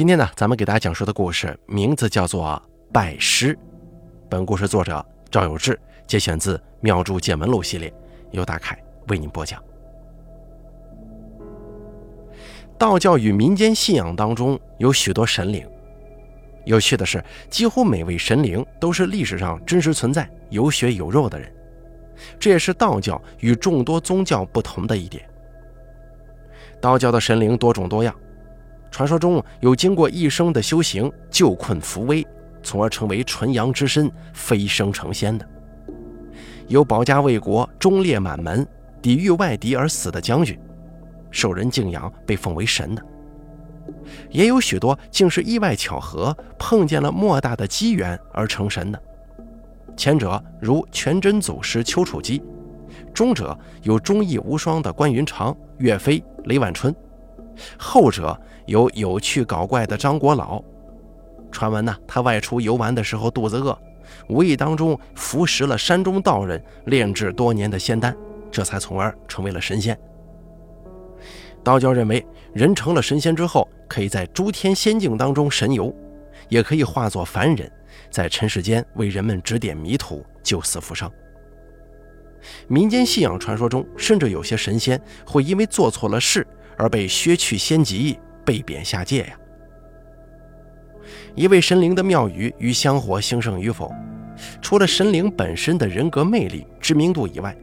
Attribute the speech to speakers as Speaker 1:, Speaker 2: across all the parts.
Speaker 1: 今天呢，咱们给大家讲述的故事名字叫做《拜师》。本故事作者赵有志，节选自《妙珠见闻录》系列，由大凯为您播讲。道教与民间信仰当中有许多神灵，有趣的是，几乎每位神灵都是历史上真实存在、有血有肉的人，这也是道教与众多宗教不同的一点。道教的神灵多种多样。传说中有经过一生的修行救困扶危，从而成为纯阳之身飞升成仙的；有保家卫国、忠烈满门、抵御外敌而死的将军，受人敬仰，被奉为神的；也有许多竟是意外巧合碰见了莫大的机缘而成神的。前者如全真祖师丘处机，中者有忠义无双的关云长、岳飞、雷万春。后者有有趣搞怪的张国老，传闻呢，他外出游玩的时候肚子饿，无意当中服食了山中道人炼制多年的仙丹，这才从而成为了神仙。道教认为，人成了神仙之后，可以在诸天仙境当中神游，也可以化作凡人，在尘世间为人们指点迷途、救死扶伤。民间信仰传说中，甚至有些神仙会因为做错了事。而被削去仙籍，被贬下界呀。一位神灵的庙宇与香火兴盛与否，除了神灵本身的人格魅力、知名度以外，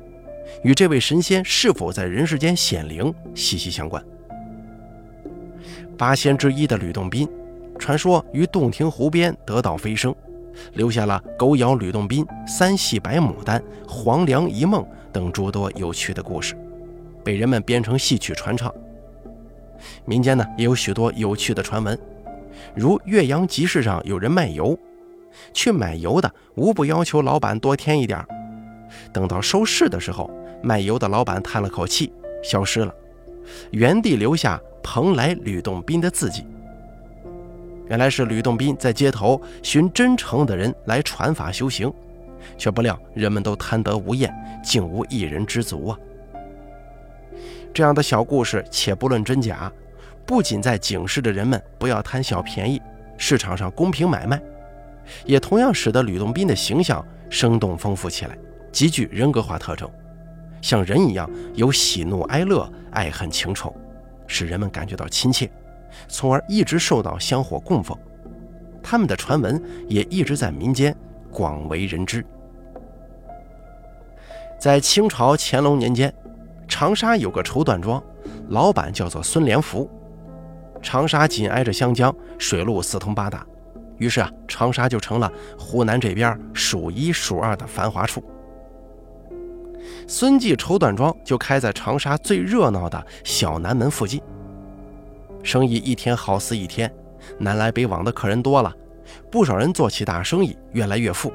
Speaker 1: 与这位神仙是否在人世间显灵息息相关。八仙之一的吕洞宾，传说于洞庭湖边得道飞升，留下了“狗咬吕洞宾”“三戏白牡丹”“黄粱一梦”等诸多有趣的故事，被人们编成戏曲传唱。民间呢也有许多有趣的传闻，如岳阳集市上有人卖油，去买油的无不要求老板多添一点等到收市的时候，卖油的老板叹了口气，消失了，原地留下“蓬莱吕洞宾”的字迹。原来是吕洞宾在街头寻真诚的人来传法修行，却不料人们都贪得无厌，竟无一人知足啊。这样的小故事，且不论真假，不仅在警示着人们不要贪小便宜，市场上公平买卖，也同样使得吕洞宾的形象生动丰富起来，极具人格化特征，像人一样有喜怒哀乐、爱恨情仇，使人们感觉到亲切，从而一直受到香火供奉。他们的传闻也一直在民间广为人知。在清朝乾隆年间。长沙有个绸缎庄，老板叫做孙连福。长沙紧挨着湘江，水路四通八达，于是啊，长沙就成了湖南这边数一数二的繁华处。孙记绸缎庄就开在长沙最热闹的小南门附近，生意一天好似一天，南来北往的客人多了，不少人做起大生意，越来越富，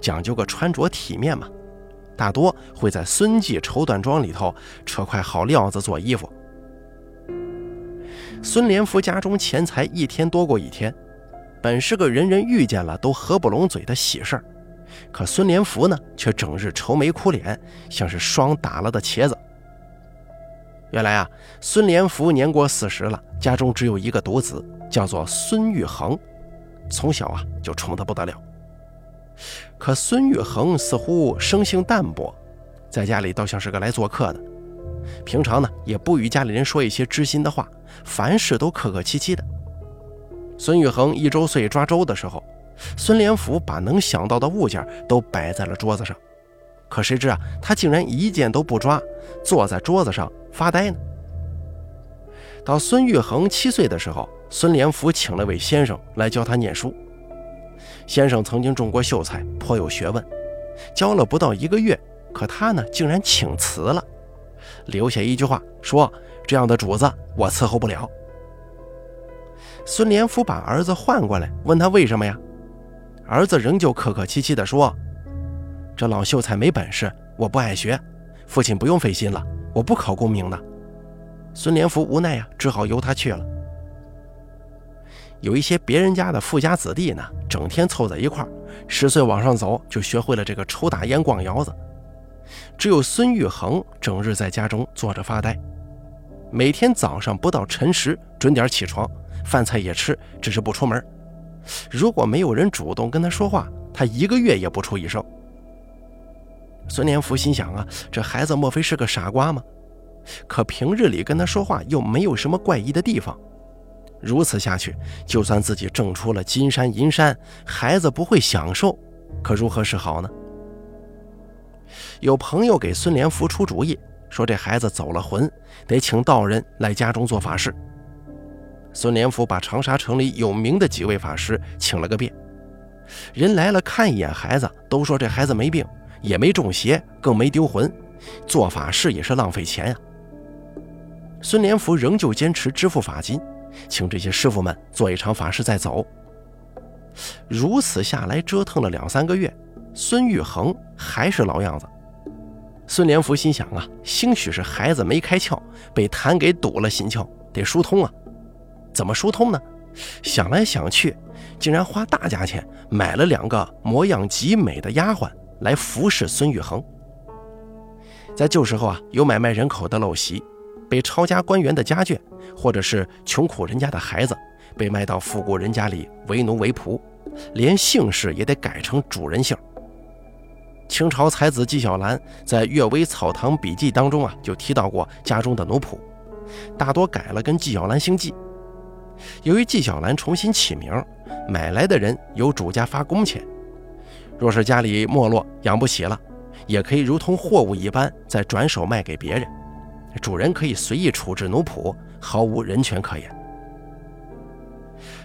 Speaker 1: 讲究个穿着体面嘛。大多会在孙记绸缎庄里头扯块好料子做衣服。孙连福家中钱财一天多过一天，本是个人人遇见了都合不拢嘴的喜事儿，可孙连福呢，却整日愁眉苦脸，像是霜打了的茄子。原来啊，孙连福年过四十了，家中只有一个独子，叫做孙玉衡，从小啊就宠得不得了。可孙玉衡似乎生性淡泊，在家里倒像是个来做客的。平常呢，也不与家里人说一些知心的话，凡事都客客气气的。孙玉衡一周岁抓周的时候，孙连福把能想到的物件都摆在了桌子上，可谁知啊，他竟然一件都不抓，坐在桌子上发呆呢。到孙玉衡七岁的时候，孙连福请了位先生来教他念书。先生曾经种过秀才，颇有学问，教了不到一个月，可他呢竟然请辞了，留下一句话说：“这样的主子我伺候不了。”孙连福把儿子唤过来，问他为什么呀？儿子仍旧客客气气地说：“这老秀才没本事，我不爱学，父亲不用费心了，我不考功名的。”孙连福无奈呀，只好由他去了。有一些别人家的富家子弟呢，整天凑在一块儿，十岁往上走就学会了这个抽大烟、逛窑子。只有孙玉衡整日在家中坐着发呆，每天早上不到辰时准点起床，饭菜也吃，只是不出门。如果没有人主动跟他说话，他一个月也不出一声。孙连福心想啊，这孩子莫非是个傻瓜吗？可平日里跟他说话又没有什么怪异的地方。如此下去，就算自己挣出了金山银山，孩子不会享受，可如何是好呢？有朋友给孙连福出主意，说这孩子走了魂，得请道人来家中做法事。孙连福把长沙城里有名的几位法师请了个遍，人来了看一眼孩子，都说这孩子没病，也没中邪，更没丢魂，做法事也是浪费钱呀。孙连福仍旧坚持支付法金。请这些师傅们做一场法事再走。如此下来，折腾了两三个月，孙玉衡还是老样子。孙连福心想啊，兴许是孩子没开窍，被痰给堵了心窍，得疏通啊。怎么疏通呢？想来想去，竟然花大价钱买了两个模样极美的丫鬟来服侍孙玉衡。在旧时候啊，有买卖人口的陋习。被抄家官员的家眷，或者是穷苦人家的孩子，被卖到富贵人家里为奴为仆，连姓氏也得改成主人姓。清朝才子纪晓岚在《阅微草堂笔记》当中啊，就提到过家中的奴仆，大多改了跟纪晓岚姓纪。由于纪晓岚重新起名，买来的人由主家发工钱，若是家里没落养不起了，也可以如同货物一般再转手卖给别人。主人可以随意处置奴仆，毫无人权可言。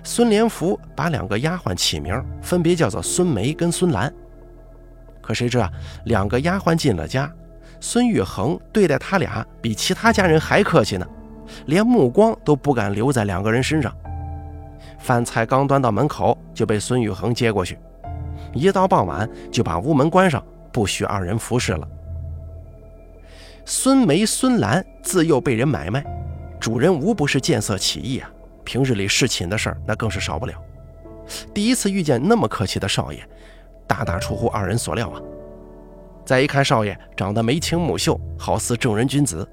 Speaker 1: 孙连福把两个丫鬟起名，分别叫做孙梅跟孙兰。可谁知啊，两个丫鬟进了家，孙玉衡对待他俩比其他家人还客气呢，连目光都不敢留在两个人身上。饭菜刚端到门口，就被孙玉衡接过去，一到傍晚就把屋门关上，不许二人服侍了。孙梅、孙兰自幼被人买卖，主人无不是见色起意啊。平日里侍寝的事儿，那更是少不了。第一次遇见那么客气的少爷，大大出乎二人所料啊。再一看少爷长得眉清目秀，好似正人君子，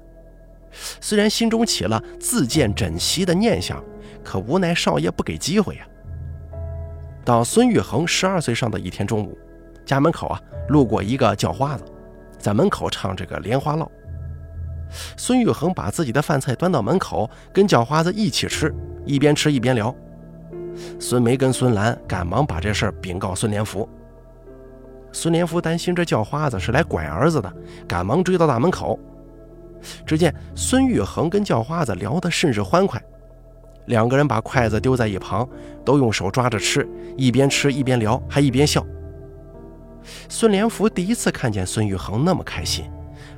Speaker 1: 虽然心中起了自荐枕席的念想，可无奈少爷不给机会呀。到孙玉衡十二岁上的一天中午，家门口啊路过一个叫花子，在门口唱这个莲花落。孙玉衡把自己的饭菜端到门口，跟叫花子一起吃，一边吃一边聊。孙梅跟孙兰赶忙把这事儿禀告孙连福。孙连福担心这叫花子是来拐儿子的，赶忙追到大门口。只见孙玉衡跟叫花子聊得甚是欢快，两个人把筷子丢在一旁，都用手抓着吃，一边吃一边聊，还一边笑。孙连福第一次看见孙玉恒那么开心。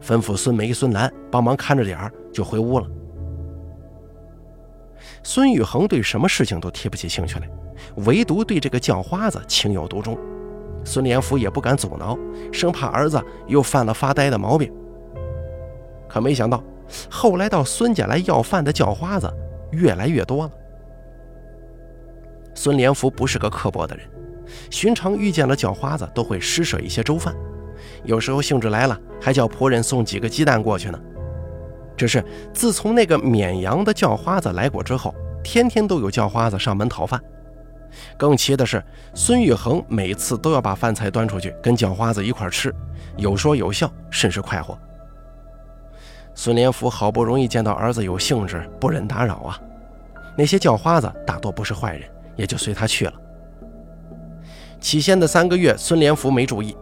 Speaker 1: 吩咐孙梅、孙兰帮忙看着点儿，就回屋了。孙宇恒对什么事情都提不起兴趣来，唯独对这个叫花子情有独钟。孙连福也不敢阻挠，生怕儿子又犯了发呆的毛病。可没想到，后来到孙家来要饭的叫花子越来越多了。孙连福不是个刻薄的人，寻常遇见了叫花子，都会施舍一些粥饭。有时候兴致来了，还叫仆人送几个鸡蛋过去呢。只是自从那个绵阳的叫花子来过之后，天天都有叫花子上门讨饭。更奇的是，孙玉衡每次都要把饭菜端出去跟叫花子一块吃，有说有笑，甚是快活。孙连福好不容易见到儿子有兴致，不忍打扰啊。那些叫花子大多不是坏人，也就随他去了。起先的三个月，孙连福没注意。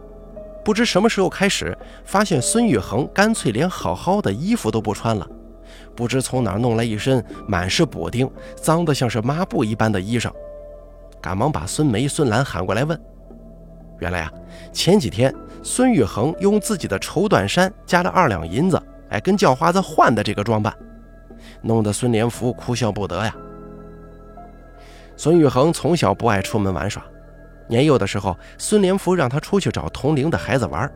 Speaker 1: 不知什么时候开始，发现孙玉衡干脆连好好的衣服都不穿了，不知从哪弄来一身满是补丁、脏得像是抹布一般的衣裳，赶忙把孙梅、孙兰喊过来问。原来啊，前几天孙玉衡用自己的绸缎衫加了二两银子，哎，跟叫花子换的这个装扮，弄得孙连福哭笑不得呀。孙玉衡从小不爱出门玩耍。年幼的时候，孙连福让他出去找同龄的孩子玩。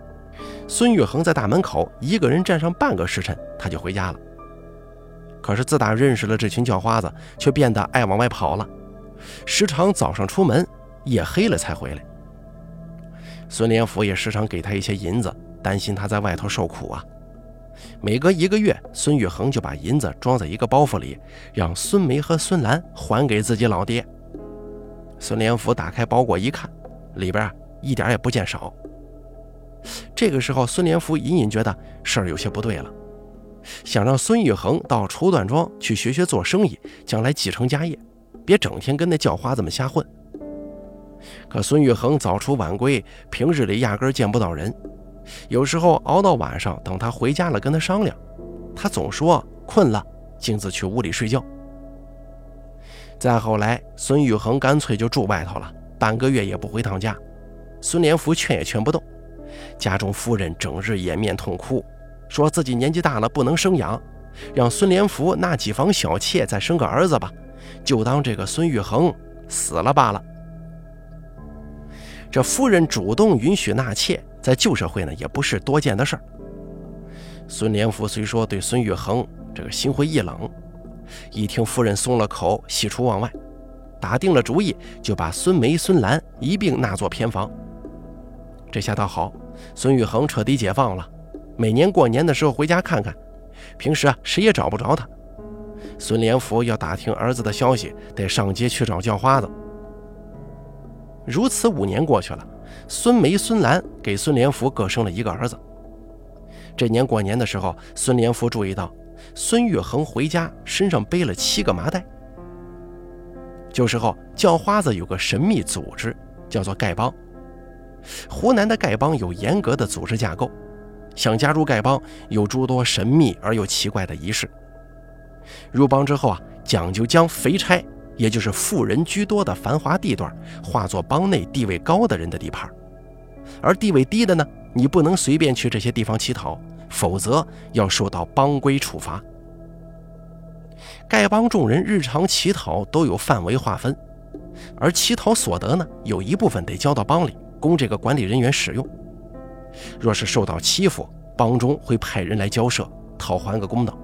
Speaker 1: 孙玉恒在大门口一个人站上半个时辰，他就回家了。可是自打认识了这群叫花子，却变得爱往外跑了，时常早上出门，夜黑了才回来。孙连福也时常给他一些银子，担心他在外头受苦啊。每隔一个月，孙玉恒就把银子装在一个包袱里，让孙梅和孙兰还给自己老爹。孙连福打开包裹一看，里边一点也不见少。这个时候，孙连福隐隐觉得事儿有些不对了，想让孙玉衡到绸缎庄去学学做生意，将来继承家业，别整天跟那叫花子们瞎混。可孙玉衡早出晚归，平日里压根见不到人。有时候熬到晚上，等他回家了，跟他商量，他总说困了，径自去屋里睡觉。再后来，孙玉衡干脆就住外头了，半个月也不回趟家。孙连福劝也劝不动，家中夫人整日掩面痛哭，说自己年纪大了不能生养，让孙连福纳几房小妾，再生个儿子吧，就当这个孙玉衡死了罢了。这夫人主动允许纳妾。在旧社会呢，也不是多见的事儿。孙连福虽说对孙玉衡这个心灰意冷，一听夫人松了口，喜出望外，打定了主意，就把孙梅、孙兰一并纳作偏房。这下倒好，孙玉衡彻底解放了，每年过年的时候回家看看，平时啊谁也找不着他。孙连福要打听儿子的消息，得上街去找叫花子。如此五年过去了。孙梅、孙兰给孙连福各生了一个儿子。这年过年的时候，孙连福注意到孙玉恒回家身上背了七个麻袋。旧时候，叫花子有个神秘组织，叫做丐帮。湖南的丐帮有严格的组织架构，想加入丐帮有诸多神秘而又奇怪的仪式。入帮之后啊，讲究将肥差。也就是富人居多的繁华地段，化作帮内地位高的人的地盘，而地位低的呢，你不能随便去这些地方乞讨，否则要受到帮规处罚。丐帮众人日常乞讨都有范围划分，而乞讨所得呢，有一部分得交到帮里，供这个管理人员使用。若是受到欺负，帮中会派人来交涉，讨还个公道。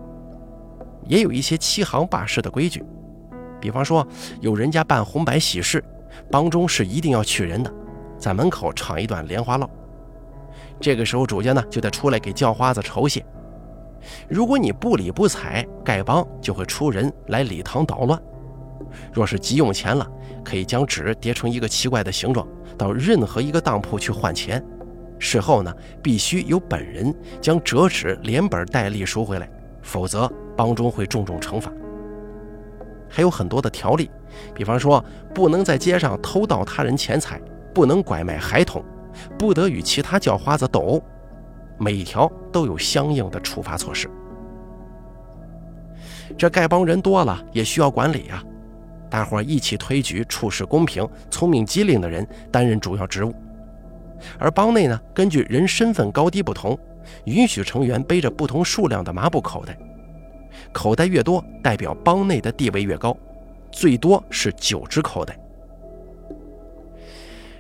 Speaker 1: 也有一些欺行霸市的规矩。比方说，有人家办红白喜事，帮中是一定要去人的，在门口唱一段莲花落。这个时候，主家呢就得出来给叫花子酬谢。如果你不理不睬，丐帮就会出人来礼堂捣乱。若是急用钱了，可以将纸叠成一个奇怪的形状，到任何一个当铺去换钱。事后呢，必须由本人将折纸连本带利赎回来，否则帮中会重重惩罚。还有很多的条例，比方说不能在街上偷盗他人钱财，不能拐卖孩童，不得与其他叫花子斗，每一条都有相应的处罚措施。这丐帮人多了，也需要管理呀，大伙一起推举处事公平、聪明机灵的人担任主要职务，而帮内呢，根据人身份高低不同，允许成员背着不同数量的麻布口袋。口袋越多，代表帮内的地位越高，最多是九只口袋。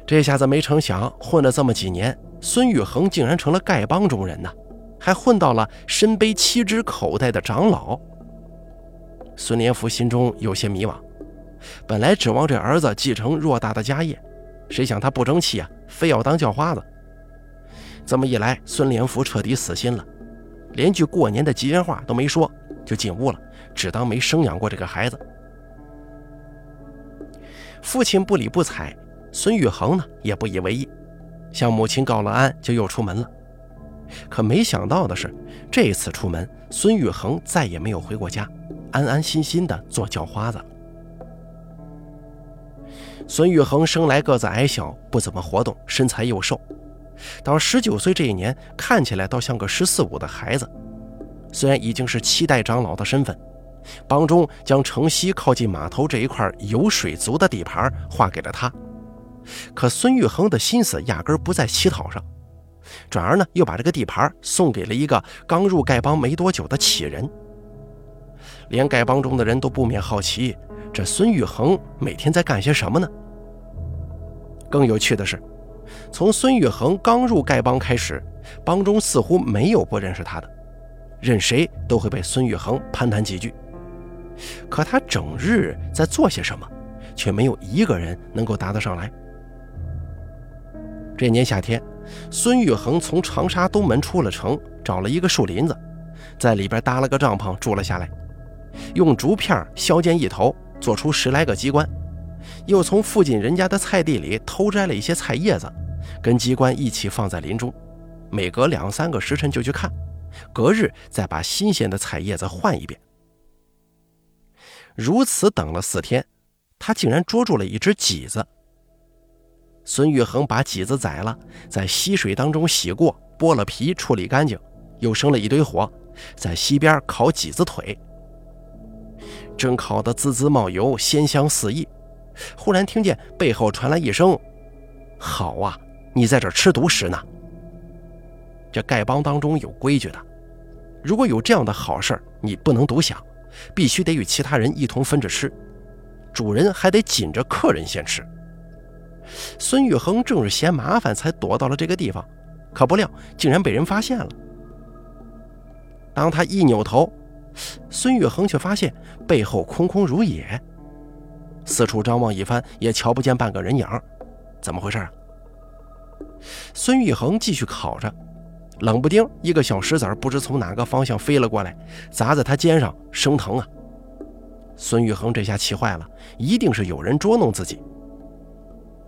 Speaker 1: 这下子没成想，混了这么几年，孙玉恒竟然成了丐帮中人呢，还混到了身背七只口袋的长老。孙连福心中有些迷惘，本来指望这儿子继承偌大的家业，谁想他不争气啊，非要当叫花子。这么一来，孙连福彻底死心了，连句过年的吉祥话都没说。就进屋了，只当没生养过这个孩子。父亲不理不睬，孙玉恒呢也不以为意，向母亲告了安，就又出门了。可没想到的是，这次出门，孙玉恒再也没有回过家，安安心心的做叫花子。孙玉恒生来个子矮小，不怎么活动，身材又瘦，到十九岁这一年，看起来倒像个十四五的孩子。虽然已经是七代长老的身份，帮中将城西靠近码头这一块有水族的地盘划给了他，可孙玉衡的心思压根不在乞讨上，转而呢又把这个地盘送给了一个刚入丐帮没多久的乞人。连丐帮中的人都不免好奇，这孙玉衡每天在干些什么呢？更有趣的是，从孙玉衡刚入丐帮开始，帮中似乎没有不认识他的。任谁都会被孙玉衡攀谈几句，可他整日在做些什么，却没有一个人能够答得上来。这年夏天，孙玉衡从长沙东门出了城，找了一个树林子，在里边搭了个帐篷住了下来，用竹片削尖一头，做出十来个机关，又从附近人家的菜地里偷摘了一些菜叶子，跟机关一起放在林中，每隔两三个时辰就去看，隔日再把新鲜的菜叶子换一遍。如此等了四天，他竟然捉住了一只麂子。孙玉衡把麂子宰了，在溪水当中洗过，剥了皮，处理干净，又生了一堆火，在溪边烤麂子腿。正烤得滋滋冒油，鲜香四溢，忽然听见背后传来一声：“好啊，你在这吃独食呢！”这丐帮当中有规矩的，如果有这样的好事你不能独享，必须得与其他人一同分着吃，主人还得紧着客人先吃。孙玉衡正是嫌麻烦，才躲到了这个地方，可不料竟然被人发现了。当他一扭头，孙玉衡却发现背后空空如也，四处张望一番，也瞧不见半个人影。怎么回事啊？孙玉衡继续烤着，冷不丁一个小石子不知从哪个方向飞了过来，砸在他肩上，生疼啊！孙玉衡这下气坏了，一定是有人捉弄自己。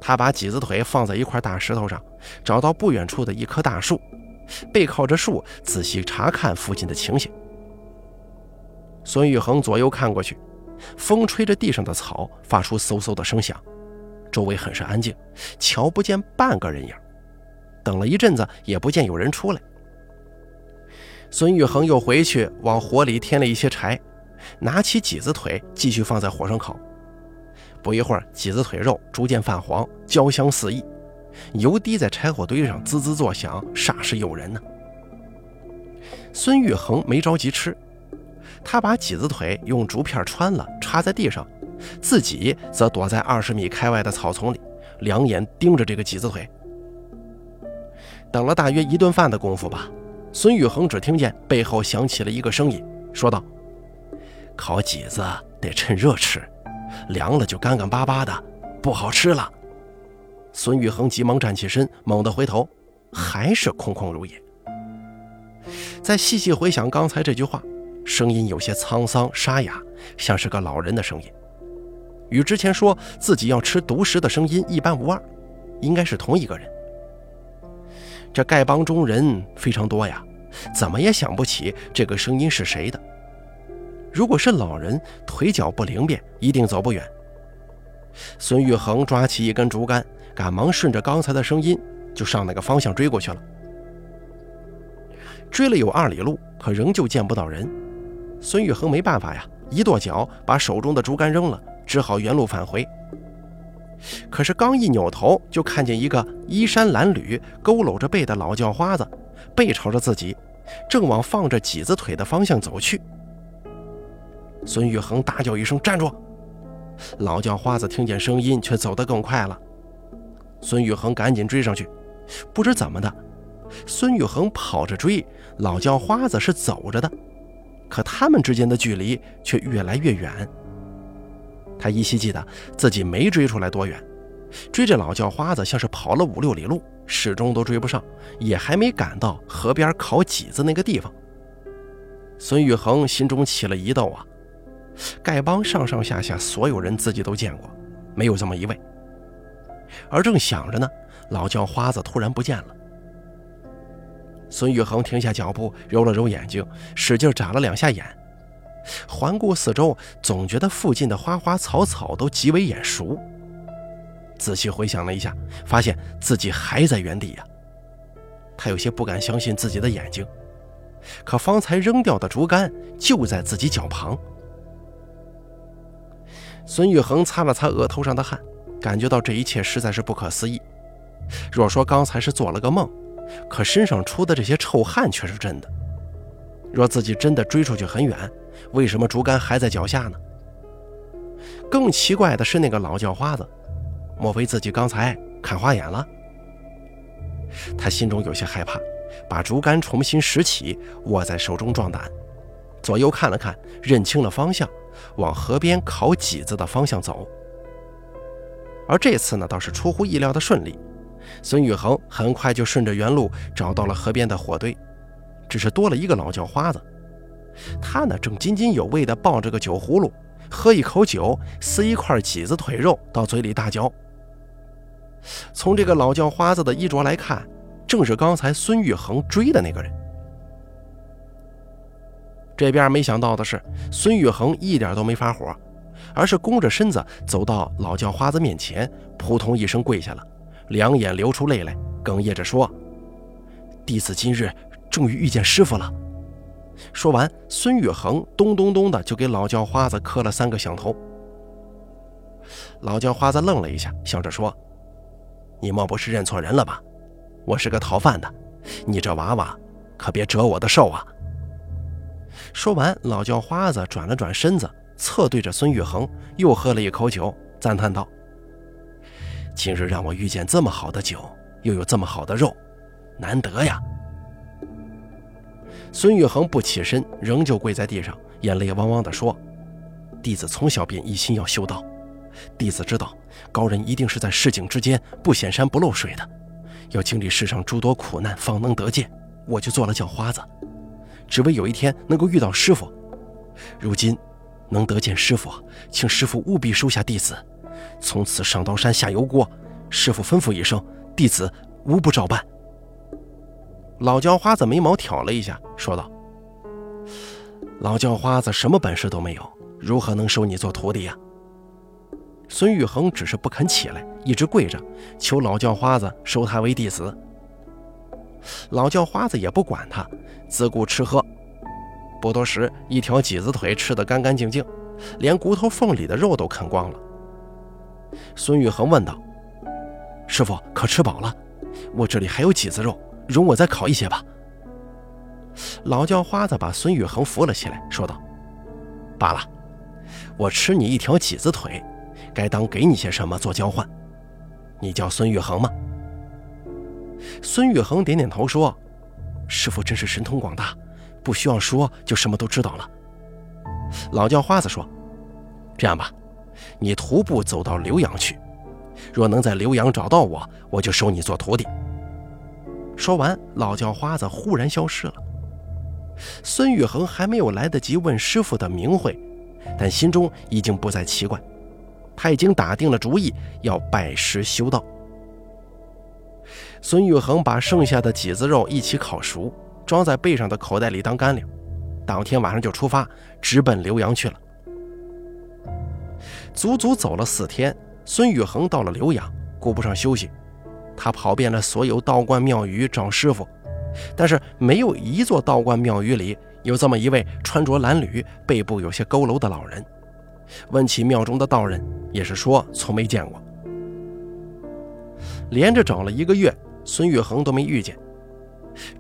Speaker 1: 他把几子腿放在一块大石头上，找到不远处的一棵大树，背靠着树，仔细查看附近的情形。孙玉恒左右看过去，风吹着地上的草，发出嗖嗖的声响，周围很是安静，瞧不见半个人影。等了一阵子，也不见有人出来。孙玉恒又回去往火里添了一些柴，拿起几子腿继续放在火上烤。不一会儿，麂子腿肉逐渐泛黄，焦香四溢，油滴在柴火堆上滋滋作响，煞是诱人呢。孙玉衡没着急吃，他把几子腿用竹片穿了，插在地上，自己则躲在二十米开外的草丛里，两眼盯着这个几子腿。等了大约一顿饭的功夫吧，孙玉衡只听见背后响起了一个声音，说道：“烤几子得趁热吃。”凉了就干干巴巴的，不好吃了。孙玉恒急忙站起身，猛地回头，还是空空如也。再细细回想刚才这句话，声音有些沧桑沙哑，像是个老人的声音，与之前说自己要吃独食的声音一般无二，应该是同一个人。这丐帮中人非常多呀，怎么也想不起这个声音是谁的。如果是老人，腿脚不灵便，一定走不远。孙玉衡抓起一根竹竿，赶忙顺着刚才的声音就上那个方向追过去了。追了有二里路，可仍旧见不到人。孙玉衡没办法呀，一跺脚把手中的竹竿扔了，只好原路返回。可是刚一扭头，就看见一个衣衫褴褛、佝偻着背的老叫花子，背朝着自己，正往放着麂子腿的方向走去。孙玉衡大叫一声：“站住！”老叫花子听见声音，却走得更快了。孙玉衡赶紧追上去，不知怎么的，孙玉衡跑着追，老叫花子是走着的，可他们之间的距离却越来越远。他依稀记得自己没追出来多远，追着老叫花子像是跑了五六里路，始终都追不上，也还没赶到河边烤麂子那个地方。孙玉衡心中起了疑窦啊！丐帮上上下下所有人自己都见过，没有这么一位。而正想着呢，老叫花子突然不见了。孙玉衡停下脚步，揉了揉眼睛，使劲眨了两下眼，环顾四周，总觉得附近的花花草草都极为眼熟。仔细回想了一下，发现自己还在原地呀。他有些不敢相信自己的眼睛，可方才扔掉的竹竿就在自己脚旁。孙玉恒擦了擦额头上的汗，感觉到这一切实在是不可思议。若说刚才是做了个梦，可身上出的这些臭汗却是真的。若自己真的追出去很远，为什么竹竿还在脚下呢？更奇怪的是那个老叫花子，莫非自己刚才看花眼了？他心中有些害怕，把竹竿重新拾起，握在手中壮胆，左右看了看，认清了方向。往河边烤麂子的方向走，而这次呢，倒是出乎意料的顺利。孙玉衡很快就顺着原路找到了河边的火堆，只是多了一个老叫花子，他呢正津津有味地抱着个酒葫芦，喝一口酒，撕一块麂子腿肉到嘴里大嚼。从这个老叫花子的衣着来看，正是刚才孙玉衡追的那个人。这边没想到的是，孙玉恒一点都没发火，而是弓着身子走到老叫花子面前，扑通一声跪下了，两眼流出泪来，哽咽着说：“弟子今日终于遇见师傅了。”说完，孙玉恒咚咚咚的就给老叫花子磕了三个响头。老叫花子愣了一下，笑着说：“你莫不是认错人了吧？我是个逃犯的，你这娃娃可别折我的寿啊！”说完，老叫花子转了转身子，侧对着孙玉衡，又喝了一口酒，赞叹道：“今日让我遇见这么好的酒，又有这么好的肉，难得呀！”孙玉衡不起身，仍旧跪在地上，眼泪汪汪地说：“弟子从小便一心要修道，弟子知道高人一定是在市井之间不显山不漏水的，要经历世上诸多苦难方能得见，我就做了叫花子。”只为有一天能够遇到师傅，如今能得见师傅，请师傅务必收下弟子，从此上刀山下油锅，师傅吩咐一声，弟子无不照办。老叫花子眉毛挑了一下，说道：“老叫花子什么本事都没有，如何能收你做徒弟呀？”孙玉衡只是不肯起来，一直跪着求老叫花子收他为弟子。老叫花子也不管他，自顾吃喝。不多时，一条麂子腿吃得干干净净，连骨头缝里的肉都啃光了。孙玉衡问道：“师傅可吃饱了？我这里还有麂子肉，容我再烤一些吧。”老叫花子把孙玉衡扶了起来，说道：“罢了，我吃你一条麂子腿，该当给你些什么做交换？你叫孙玉衡吗？”孙玉恒点点头说：“师傅真是神通广大，不需要说就什么都知道了。”老叫花子说：“这样吧，你徒步走到浏阳去，若能在浏阳找到我，我就收你做徒弟。”说完，老叫花子忽然消失了。孙玉恒还没有来得及问师傅的名讳，但心中已经不再奇怪，他已经打定了主意要拜师修道。孙玉恒把剩下的几子肉一起烤熟，装在背上的口袋里当干粮。当天晚上就出发，直奔浏阳去了。足足走了四天，孙玉恒到了浏阳，顾不上休息，他跑遍了所有道观庙宇找师傅，但是没有一座道观庙宇里有这么一位穿着褴褛、背部有些佝偻的老人。问起庙中的道人，也是说从没见过。连着找了一个月。孙玉衡都没遇见，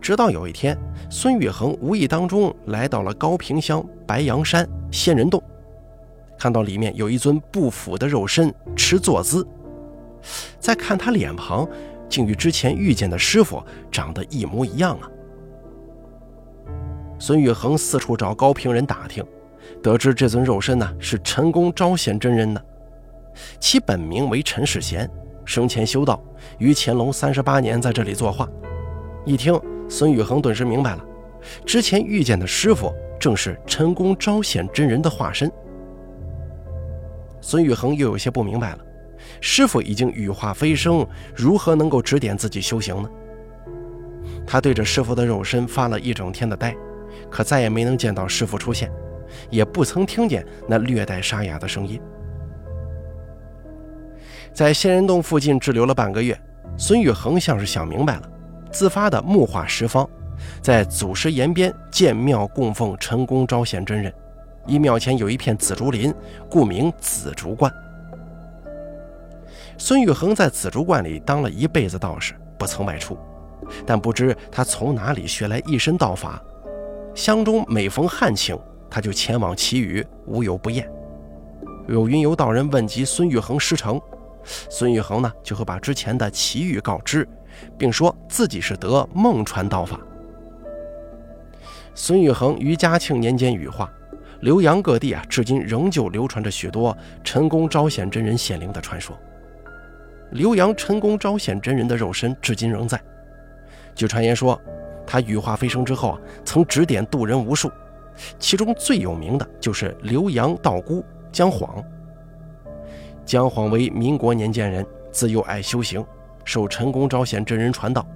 Speaker 1: 直到有一天，孙玉衡无意当中来到了高平乡白杨山仙人洞，看到里面有一尊不腐的肉身持坐姿，再看他脸庞，竟与之前遇见的师傅长得一模一样啊！孙玉衡四处找高平人打听，得知这尊肉身呢是陈公招贤真人呢，其本名为陈世贤。生前修道，于乾隆三十八年在这里作画。一听，孙宇恒顿时明白了，之前遇见的师傅正是陈公招显真人的化身。孙宇恒又有些不明白了，师傅已经羽化飞升，如何能够指点自己修行呢？他对着师傅的肉身发了一整天的呆，可再也没能见到师傅出现，也不曾听见那略带沙哑的声音。在仙人洞附近滞留了半个月，孙玉恒像是想明白了，自发的木化十方，在祖师岩边建庙供奉陈公招贤真人。因庙前有一片紫竹林，故名紫竹观。孙玉恒在紫竹观里当了一辈子道士，不曾外出，但不知他从哪里学来一身道法。乡中每逢旱情，他就前往祈雨，无有不厌。有云游道人问及孙玉恒师承。孙玉衡呢，就会把之前的奇遇告知，并说自己是得孟传道法。孙玉衡于嘉庆年间羽化，浏阳各地啊，至今仍旧流传着许多陈公招显真人显灵的传说。浏阳陈公招显真人的肉身至今仍在。据传言说，他羽化飞升之后啊，曾指点渡人无数，其中最有名的就是浏阳道姑姜晃。姜晃为民国年间人，自幼爱修行，受陈公招显真人传道，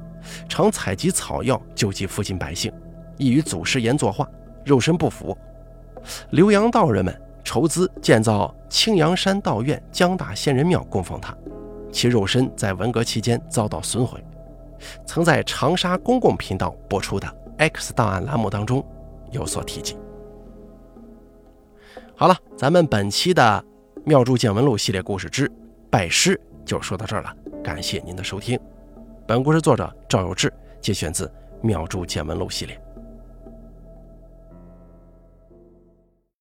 Speaker 1: 常采集草药救济附近百姓，亦与祖师爷作画，肉身不腐。浏阳道人们筹资建造青阳山道院姜大仙人庙供奉他，其肉身在文革期间遭到损毁，曾在长沙公共频道播出的《X 档案》栏目当中有所提及。好了，咱们本期的。《妙著见闻录》系列故事之拜师就说到这儿了，感谢您的收听。本故事作者赵有志，节选自《妙著见闻录》系列。